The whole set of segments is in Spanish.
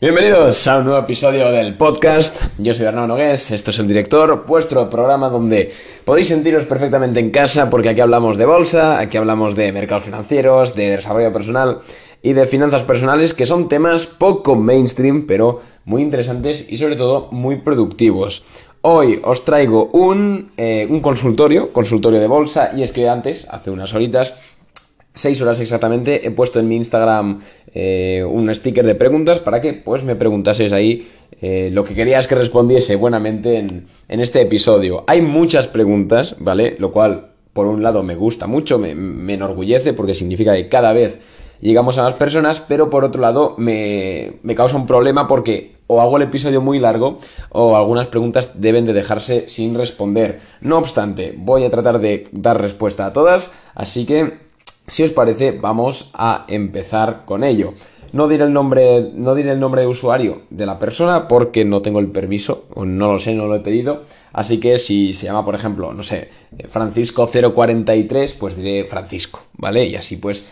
Bienvenidos a un nuevo episodio del podcast. Yo soy Hernán Nogués, esto es el director, vuestro programa donde podéis sentiros perfectamente en casa porque aquí hablamos de bolsa, aquí hablamos de mercados financieros, de desarrollo personal y de finanzas personales que son temas poco mainstream pero muy interesantes y sobre todo muy productivos. Hoy os traigo un, eh, un consultorio, consultorio de bolsa y es que antes, hace unas horitas, 6 horas exactamente, he puesto en mi Instagram eh, un sticker de preguntas para que pues me preguntases ahí eh, lo que querías que respondiese buenamente en, este episodio. Hay muchas preguntas, ¿vale? Lo cual, por un lado, me gusta mucho, me, enorgullece porque significa que cada vez llegamos a más personas, pero por otro lado me, me causa un problema porque o hago el episodio muy largo o algunas preguntas deben de dejarse sin responder. No obstante, voy a tratar de dar respuesta a todas, así que si os parece, vamos a empezar con ello. No diré el nombre, no diré el nombre de usuario de la persona porque no tengo el permiso, o no lo sé, no lo he pedido. Así que si se llama, por ejemplo, no sé, Francisco043, pues diré Francisco, ¿vale? Y así pues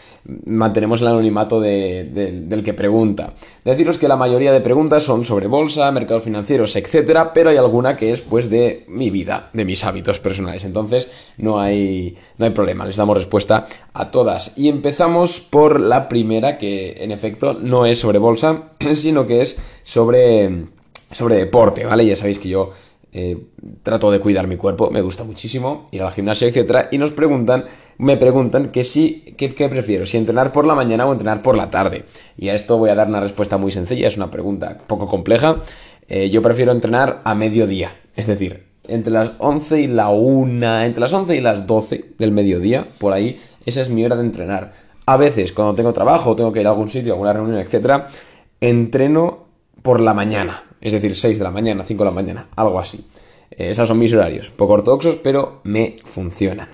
mantenemos el anonimato del que pregunta. Deciros que la mayoría de preguntas son sobre bolsa, mercados financieros, etcétera, pero hay alguna que es pues de mi vida, de mis hábitos personales. Entonces no hay, no hay problema, les damos respuesta a todas. Y empezamos por la primera, que en efecto no es sobre bolsa, sino que es sobre, sobre deporte, ¿vale? Ya sabéis que yo eh, trato de cuidar mi cuerpo, me gusta muchísimo ir al gimnasio, etcétera, y nos preguntan, me preguntan que si, ¿qué prefiero, si entrenar por la mañana o entrenar por la tarde. Y a esto voy a dar una respuesta muy sencilla, es una pregunta poco compleja. Eh, yo prefiero entrenar a mediodía, es decir, entre las 11 y la 1, entre las 11 y las 12 del mediodía, por ahí, esa es mi hora de entrenar. A veces, cuando tengo trabajo, tengo que ir a algún sitio, a alguna reunión, etcétera, entreno por la mañana, es decir, 6 de la mañana, 5 de la mañana, algo así. Eh, esos son mis horarios, poco ortodoxos, pero me funcionan.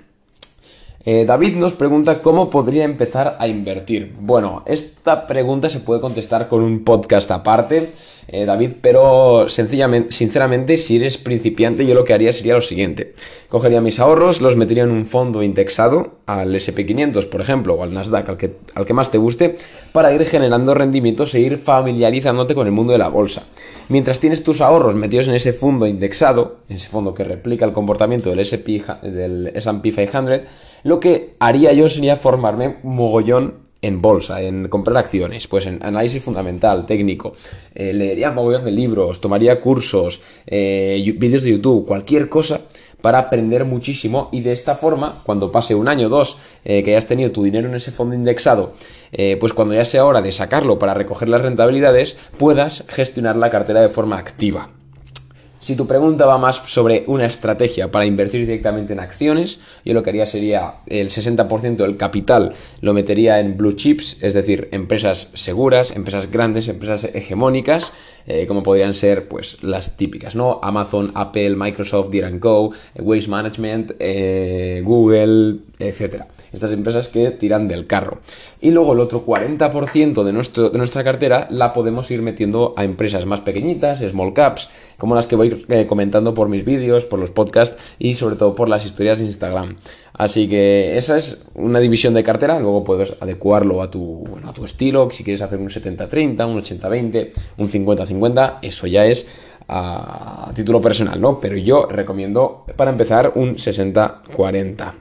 Eh, David nos pregunta cómo podría empezar a invertir. Bueno, esta pregunta se puede contestar con un podcast aparte, eh, David, pero sencillamente, sinceramente, si eres principiante, yo lo que haría sería lo siguiente. Cogería mis ahorros, los metería en un fondo indexado al SP500, por ejemplo, o al Nasdaq, al que, al que más te guste, para ir generando rendimientos e ir familiarizándote con el mundo de la bolsa. Mientras tienes tus ahorros metidos en ese fondo indexado, ese fondo que replica el comportamiento del SP, del S&P 500, lo que haría yo sería formarme mogollón en bolsa, en comprar acciones, pues en análisis fundamental, técnico, eh, leería mogollón de libros, tomaría cursos, eh, vídeos de YouTube, cualquier cosa para aprender muchísimo y de esta forma, cuando pase un año o dos eh, que hayas tenido tu dinero en ese fondo indexado, pues cuando ya sea hora de sacarlo para recoger las rentabilidades, puedas gestionar la cartera de forma activa. Si tu pregunta va más sobre una estrategia para invertir directamente en acciones, yo lo que haría sería el 60% del capital lo metería en blue chips, es decir, empresas seguras, empresas grandes, empresas hegemónicas, eh, como podrían ser pues las típicas, ¿no? Amazon, Apple, Microsoft, Deere Co, Waste Management, eh, Google, etcétera estas empresas que tiran del carro. Y luego el otro 40% de, nuestro, de nuestra cartera la podemos ir metiendo a empresas más pequeñitas, small caps, como las que voy eh, comentando por mis vídeos, por los podcasts y sobre todo por las historias de Instagram. Así que esa es una división de cartera, luego puedes adecuarlo a tu, a tu estilo, si quieres hacer un 70-30, un 80-20, un 50-50, eso ya es a título personal, ¿no? Pero yo recomiendo para empezar un 60-40.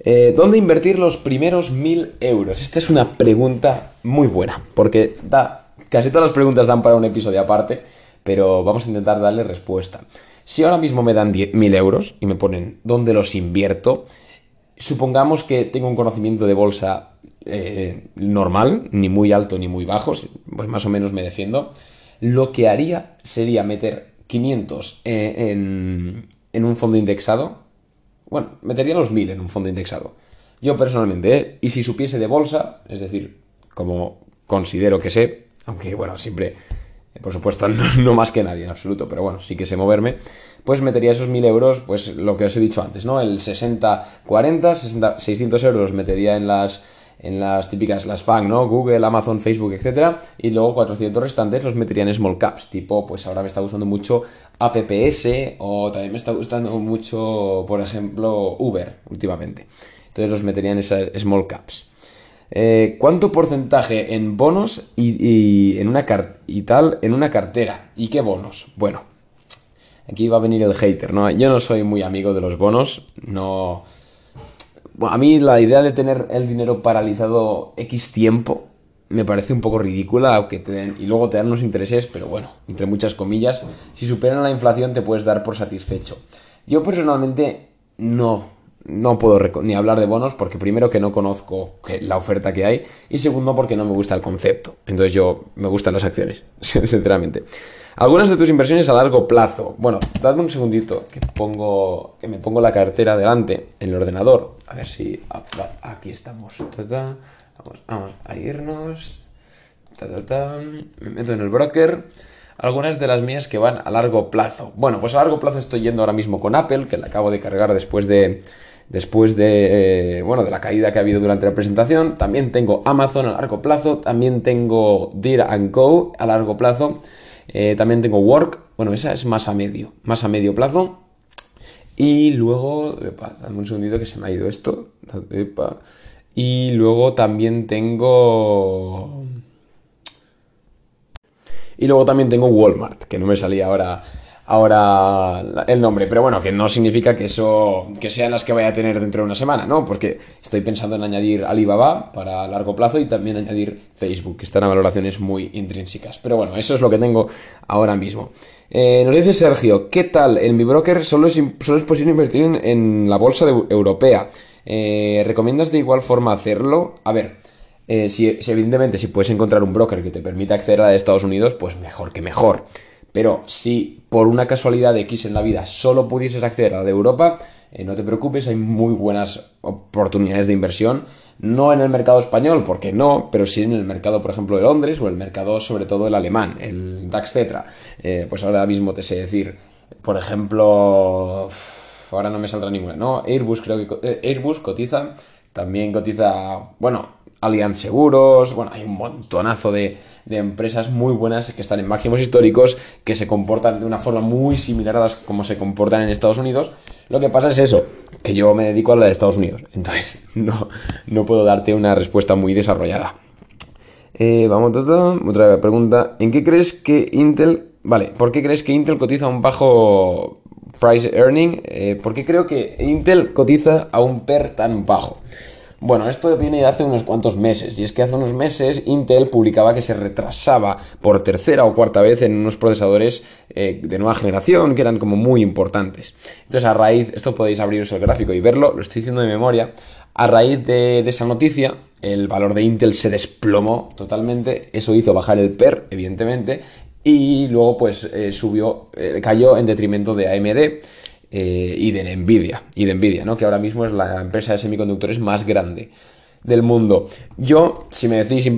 Eh, ¿Dónde invertir los primeros mil euros? Esta es una pregunta muy buena, porque da, casi todas las preguntas dan para un episodio aparte, pero vamos a intentar darle respuesta. Si ahora mismo me dan mil euros y me ponen dónde los invierto, supongamos que tengo un conocimiento de bolsa eh, normal, ni muy alto ni muy bajo, pues más o menos me defiendo, lo que haría sería meter 500 eh, en, en un fondo indexado bueno, metería los 1000 en un fondo indexado. Yo personalmente, ¿eh? Y si supiese de bolsa, es decir, como considero que sé, aunque bueno, siempre, por supuesto, no, más que nadie en absoluto, pero bueno, sí que sé moverme, pues metería esos 1000 euros, pues lo que os he dicho antes, ¿no? El 60-40, 600 euros los metería en las en las típicas, las FANG, ¿no? Google, Amazon, Facebook, etcétera, y luego 400 restantes los metería en small caps, tipo, pues ahora me está gustando mucho APPS o también me está gustando mucho, por ejemplo, Uber últimamente. Entonces los metería en esas small caps. Eh, ¿Cuánto porcentaje en bonos y, en una y tal en una cartera? ¿Y qué bonos? Bueno, aquí va a venir el hater, ¿no? Yo no soy muy amigo de los bonos, no... A mí la idea de tener el dinero paralizado X tiempo me parece un poco ridícula, aunque te den, y luego te dan unos intereses, pero bueno, entre muchas comillas, si superan la inflación te puedes dar por satisfecho. Yo personalmente no, no puedo ni hablar de bonos porque primero que no conozco la oferta que hay y segundo porque no me gusta el concepto. Entonces yo me gustan las acciones, sinceramente. Algunas de tus inversiones a largo plazo. Bueno, dadme un segundito que pongo que me pongo la cartera delante en el ordenador. A ver si ah, aquí estamos. Vamos, a irnos. Me meto en el broker. Algunas de las mías que van a largo plazo. Bueno, pues a largo plazo estoy yendo ahora mismo con Apple, que la acabo de cargar después de. Después de, eh, bueno, de la caída que ha habido durante la presentación. También tengo Amazon a largo plazo. También tengo Deer Co a largo plazo. Eh, también tengo Work. Bueno, esa es más a medio. Más a medio plazo. Y luego, dame un segundito que se me ha ido esto. Y luego también tengo... Y luego también tengo Walmart, que no me salía ahora, ahora el nombre. Pero bueno, que no significa que eso que sean las que vaya a tener dentro de una semana, ¿no? Porque estoy pensando en añadir Alibaba para largo plazo y también añadir Facebook, que están a valoraciones muy intrínsecas. Pero bueno, eso es lo que tengo ahora mismo. Eh, nos dice Sergio, ¿qué tal? En mi broker solo es, solo es posible invertir en, la bolsa europea. Eh, ¿Recomiendas de igual forma hacerlo? A ver, eh, si, evidentemente si puedes encontrar un broker que te permita acceder a de Estados Unidos, pues mejor que mejor. Pero si por una casualidad de X en la vida solo pudieses acceder a la de Europa, eh, no te preocupes, hay muy buenas oportunidades de inversión. No en el mercado español, porque no, pero sí en el mercado, por ejemplo, de Londres o el mercado, sobre todo, el alemán, el DAX Cetra. pues ahora mismo te sé decir, por ejemplo ahora no me saldrá ninguna, ¿no? Airbus creo que eh, Airbus cotiza, también cotiza, bueno, Allianz Seguros, bueno, hay un montonazo de, empresas muy buenas que están en máximos históricos, que se comportan de una forma muy similar a las como se comportan en Estados Unidos. Lo que pasa es eso, que yo me dedico a la de Estados Unidos, entonces no, no puedo darte una respuesta muy desarrollada. Eh, vamos, otra pregunta. ¿En qué crees que Intel... Vale, ¿por qué crees que Intel cotiza un bajo price earning, eh, ¿por qué creo que Intel cotiza a un PER tan bajo? Bueno, esto viene de hace unos cuantos meses, y es que hace unos meses Intel publicaba que se retrasaba por tercera o cuarta vez en unos procesadores eh, de nueva generación que eran como muy importantes. Entonces, a raíz, esto podéis abriros el gráfico y verlo, lo estoy diciendo de memoria, a raíz de, esa noticia, el valor de Intel se desplomó totalmente, eso hizo bajar el PER, evidentemente, y luego pues eh, subió, eh, cayó en detrimento de AMD eh, y de Nvidia, y de Nvidia, ¿no? que ahora mismo es la empresa de semiconductores más grande del mundo. Yo, si me decís,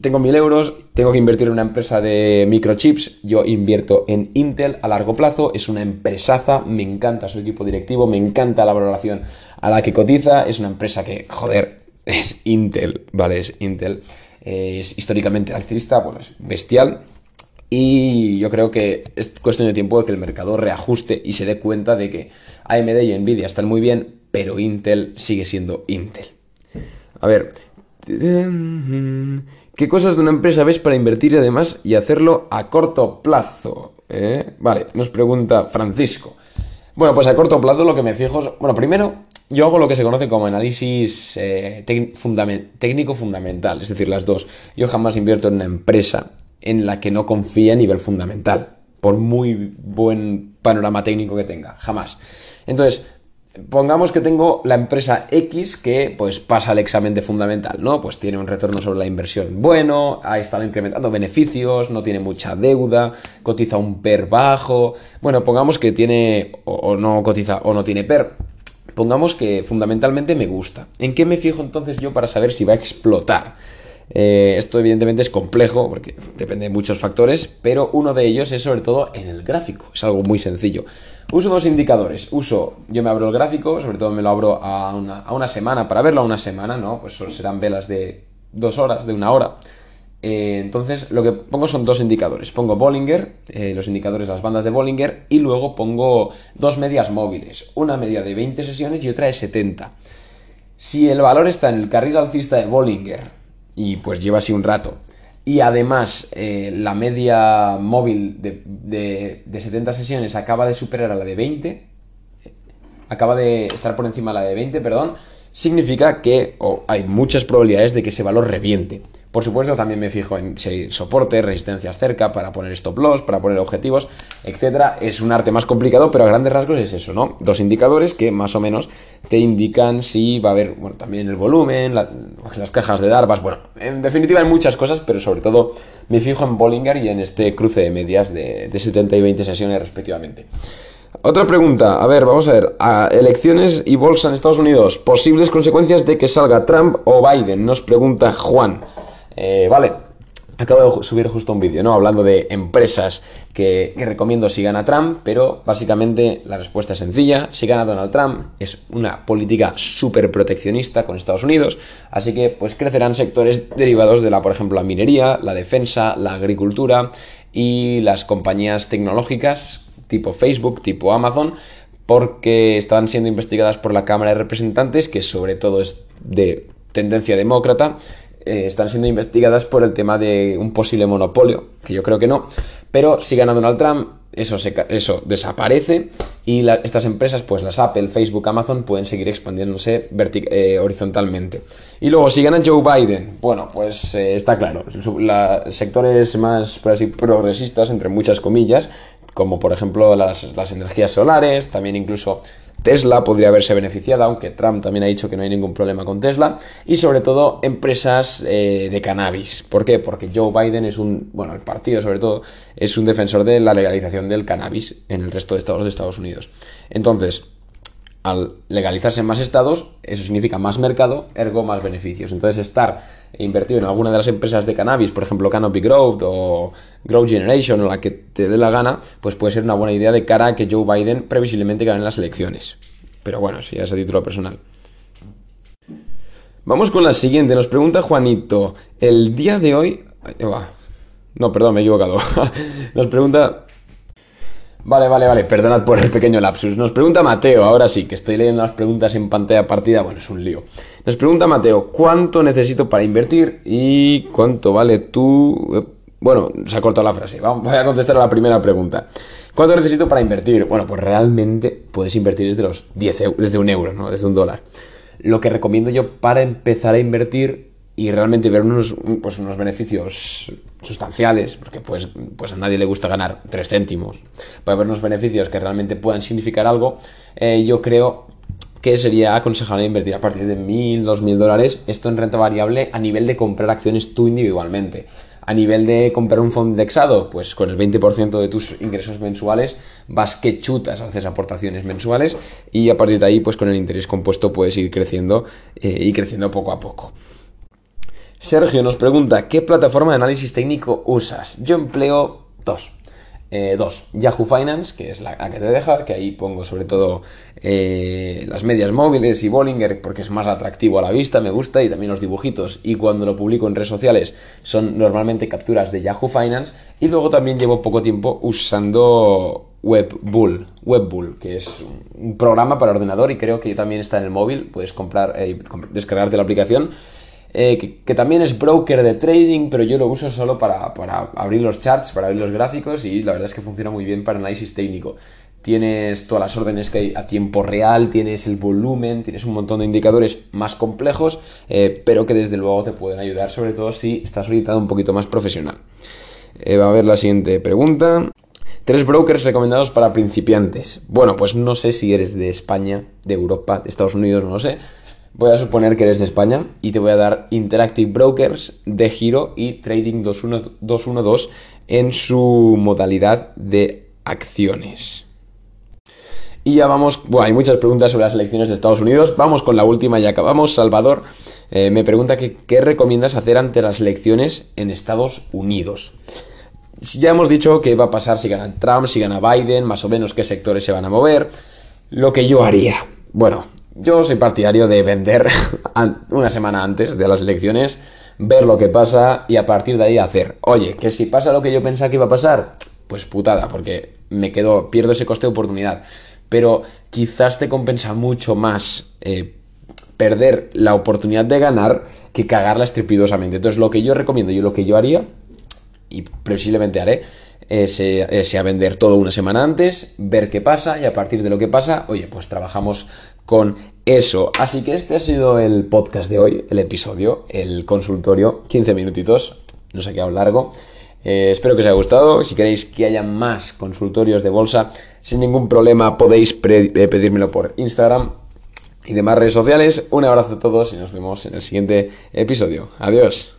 tengo mil euros, tengo que invertir en una empresa de microchips, yo invierto en Intel a largo plazo, es una empresaza, me encanta su equipo directivo, me encanta la valoración a la que cotiza, es una empresa que, joder, es Intel, ¿vale? Es Intel, es históricamente alcista, bueno, es bestial, y yo creo que es cuestión de tiempo de que el mercado reajuste y se dé cuenta de que AMD y Nvidia están muy bien, pero Intel sigue siendo Intel. A ver, ¿qué cosas de una empresa ves para invertir además y hacerlo a corto plazo? ¿Eh? Vale, nos pregunta Francisco. Bueno, pues a corto plazo lo que me fijo es, bueno, primero yo hago lo que se conoce como análisis eh, técnico fundamental, es decir, las dos. Yo jamás invierto en una empresa en la que no confía a nivel fundamental, por muy buen panorama técnico que tenga, jamás. Entonces, pongamos que tengo la empresa X que pues pasa el examen de fundamental, ¿no? Pues tiene un retorno sobre la inversión bueno, ha estado incrementando beneficios, no tiene mucha deuda, cotiza un PER bajo. Bueno, pongamos que tiene o, no cotiza o no tiene PER. Pongamos que fundamentalmente me gusta. ¿En qué me fijo entonces yo para saber si va a explotar? Eh, esto evidentemente es complejo porque depende de muchos factores, pero uno de ellos es sobre todo en el gráfico. Es algo muy sencillo. Uso dos indicadores. Uso, yo me abro el gráfico, sobre todo me lo abro a una, semana, para verlo a una semana, ¿no? Pues serán velas de dos horas, de una hora. Eh, entonces lo que pongo son dos indicadores. Pongo Bollinger, eh, los indicadores, las bandas de Bollinger, y luego pongo dos medias móviles. Una media de 20 sesiones y otra de 70. Si el valor está en el carril alcista de Bollinger, y pues lleva así un rato, y además eh, la media móvil de, 70 sesiones acaba de superar a la de 20, acaba de estar por encima de la de 20, perdón, significa que hay muchas probabilidades de que ese valor reviente. Por supuesto, también me fijo en si hay soporte, resistencias cerca para poner stop loss, para poner objetivos, etcétera. Es un arte más complicado, pero a grandes rasgos es eso, ¿no? Dos indicadores que más o menos te indican si va a haber, bueno, también el volumen, las cajas de Darbas, bueno, en definitiva hay muchas cosas, pero sobre todo me fijo en Bollinger y en este cruce de medias de, de 70 y 20 sesiones respectivamente. Otra pregunta, a ver, vamos a ver. elecciones y bolsa en Estados Unidos. Posibles consecuencias de que salga Trump o Biden, nos pregunta Juan. Eh, vale, acabo de subir justo un vídeo, ¿no? Hablando de empresas que, recomiendo si gana Trump, pero básicamente la respuesta es sencilla. Si gana Donald Trump, es una política súper proteccionista con Estados Unidos, así que pues crecerán sectores derivados de la, por ejemplo, la minería, la defensa, la agricultura y las compañías tecnológicas tipo Facebook, tipo Amazon, porque están siendo investigadas por la Cámara de Representantes, que sobre todo es de tendencia demócrata, eh, están siendo investigadas por el tema de un posible monopolio, que yo creo que no, pero si gana Donald Trump, eso, eso desaparece y estas empresas, pues las Apple, Facebook, Amazon, pueden seguir expandiéndose eh, horizontalmente. Y luego, si gana Joe Biden, bueno, pues eh, está claro, sectores más, progresistas, entre muchas comillas, como por ejemplo las, las energías solares, también incluso Tesla podría haberse beneficiado, aunque Trump también ha dicho que no hay ningún problema con Tesla. Y sobre todo empresas eh, de cannabis. ¿Por qué? Porque Joe Biden es un, bueno, el partido sobre todo, es un defensor de la legalización del cannabis en el resto de estados de Estados Unidos. Entonces, al legalizarse en más estados, eso significa más mercado, ergo más beneficios. Entonces, estar invertido en alguna de las empresas de cannabis, por ejemplo, Canopy Growth o Growth Generation o la que te dé la gana, pues puede ser una buena idea de cara a que Joe Biden previsiblemente gane las elecciones. Pero bueno, si es a título personal. Vamos con la siguiente. Nos pregunta Juanito. El día de hoy. No, perdón, me he equivocado. Nos pregunta Vale, vale, vale, perdonad por el pequeño lapsus. Nos pregunta Mateo, ahora sí, que estoy leyendo las preguntas en pantalla partida, bueno, es un lío. Nos pregunta Mateo, ¿cuánto necesito para invertir y cuánto vale tú? Eh, bueno, se ha cortado la frase, Vamos, voy a contestar a la primera pregunta. ¿Cuánto necesito para invertir? Bueno, pues realmente puedes invertir desde los 10 desde un euro, ¿no? Desde un dólar. Lo que recomiendo yo para empezar a invertir y realmente ver unos, pues unos beneficios sustanciales, porque pues, pues a nadie le gusta ganar 3 céntimos, para ver unos beneficios que realmente puedan significar algo, eh, yo creo que sería aconsejable invertir a partir de 1.000, 2.000 dólares, esto en renta variable a nivel de comprar acciones tú individualmente. A nivel de comprar un fondo indexado, pues con el 20% de tus ingresos mensuales vas que chutas, haces aportaciones mensuales y a partir de ahí, pues con el interés compuesto puedes ir creciendo eh, y creciendo poco a poco. Sergio nos pregunta, ¿qué plataforma de análisis técnico usas? Yo empleo dos. Eh, dos, Yahoo Finance, que es la, que te deja, que ahí pongo sobre todo eh, las medias móviles y Bollinger porque es más atractivo a la vista, me gusta, y también los dibujitos. Y cuando lo publico en redes sociales son normalmente capturas de Yahoo Finance. Y luego también llevo poco tiempo usando WebBull, WebBull, que es un programa para ordenador y creo que también está en el móvil, puedes comprar, eh, descargarte la aplicación eh, que, también es broker de trading, pero yo lo uso solo para, abrir los charts, para abrir los gráficos y la verdad es que funciona muy bien para análisis técnico. Tienes todas las órdenes que hay a tiempo real, tienes el volumen, tienes un montón de indicadores más complejos, eh, pero que desde luego te pueden ayudar, sobre todo si estás orientado un poquito más profesional. Eh, va a ver la siguiente pregunta. Tres brokers recomendados para principiantes. Bueno, pues no sé si eres de España, de Europa, de Estados Unidos, no lo sé Voy a suponer que eres de España y te voy a dar Interactive Brokers de giro y Trading 212 en su modalidad de acciones. Y ya vamos, bueno, hay muchas preguntas sobre las elecciones de Estados Unidos. Vamos con la última y acabamos. Salvador eh, me pregunta que, qué recomiendas hacer ante las elecciones en Estados Unidos. Ya hemos dicho qué va a pasar si gana Trump, si gana Biden, más o menos qué sectores se van a mover. Lo que yo haría. Bueno, yo soy partidario de vender una semana antes de las elecciones, ver lo que pasa y a partir de ahí hacer. Oye, que si pasa lo que yo pensaba que iba a pasar, pues putada, porque me quedo, pierdo ese coste de oportunidad. Pero quizás te compensa mucho más eh, perder la oportunidad de ganar que cagarla estrepidosamente. Entonces, lo que yo recomiendo y lo que yo haría, y posiblemente haré, es, eh, vender todo una semana antes, ver qué pasa y a partir de lo que pasa, oye, pues trabajamos con eso. Así que este ha sido el podcast de hoy, el episodio, el consultorio, 15 minutitos, no sé qué quedado largo. Eh, espero que os haya gustado. Si queréis que haya más consultorios de bolsa, sin ningún problema podéis eh, pedírmelo por Instagram y demás redes sociales. Un abrazo a todos y nos vemos en el siguiente episodio. Adiós.